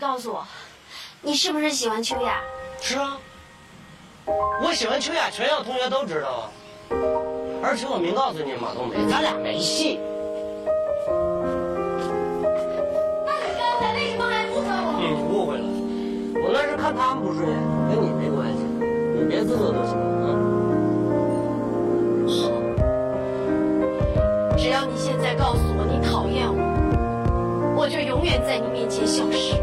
告诉我，你是不是喜欢秋雅？是啊，我喜欢秋雅，全校同学都知道啊。而且我明告诉你，马冬梅，咱俩没戏。那你刚才为什么还不和我？你误会了，我那是看他们不顺眼，跟你没关系，你别自责就行了啊。好，只要你现在告诉我你讨厌我，我就永远在你面前消失。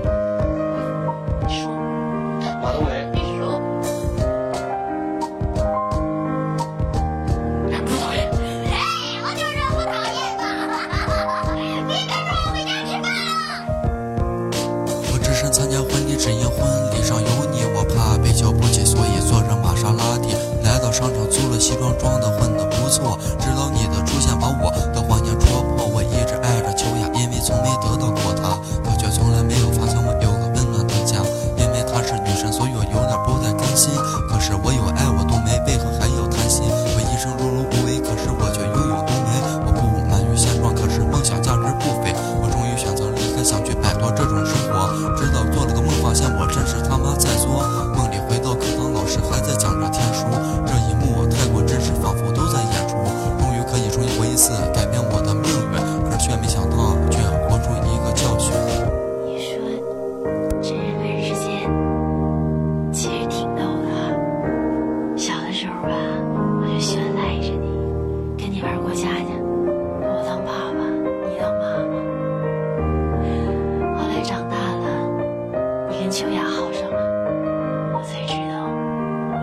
参加婚礼只因婚礼上有你我怕被瞧不起所以跟秋雅好上了我才知道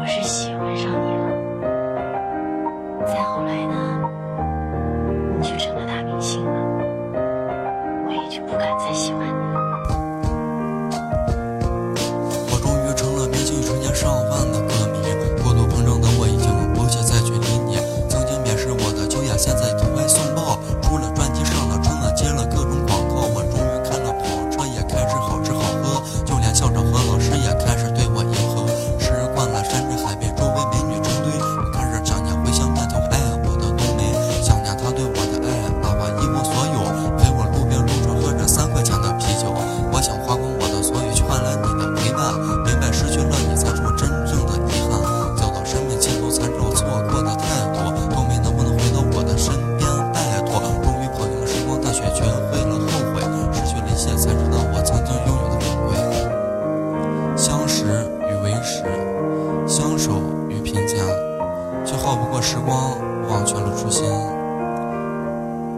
我是喜欢上你了。再后来呢你去却君为了后悔，失去了一些才知道我曾经拥有的可贵。相识与为识，相守与贫贱，却耗不过时光，忘却了初心。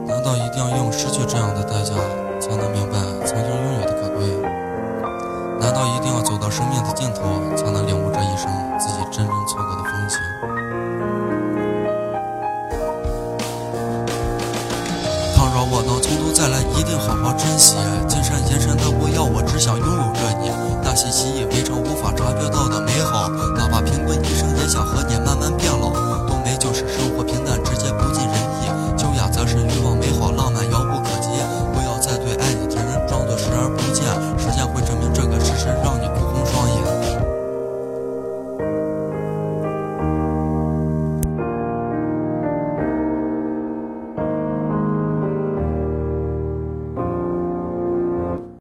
难道一定要用失去这样的代价才能明白曾经拥有的可贵？难道一定要走到生命的尽头？我能从头再来一定好好珍惜。金山银山都不要我只想拥有着你。那些记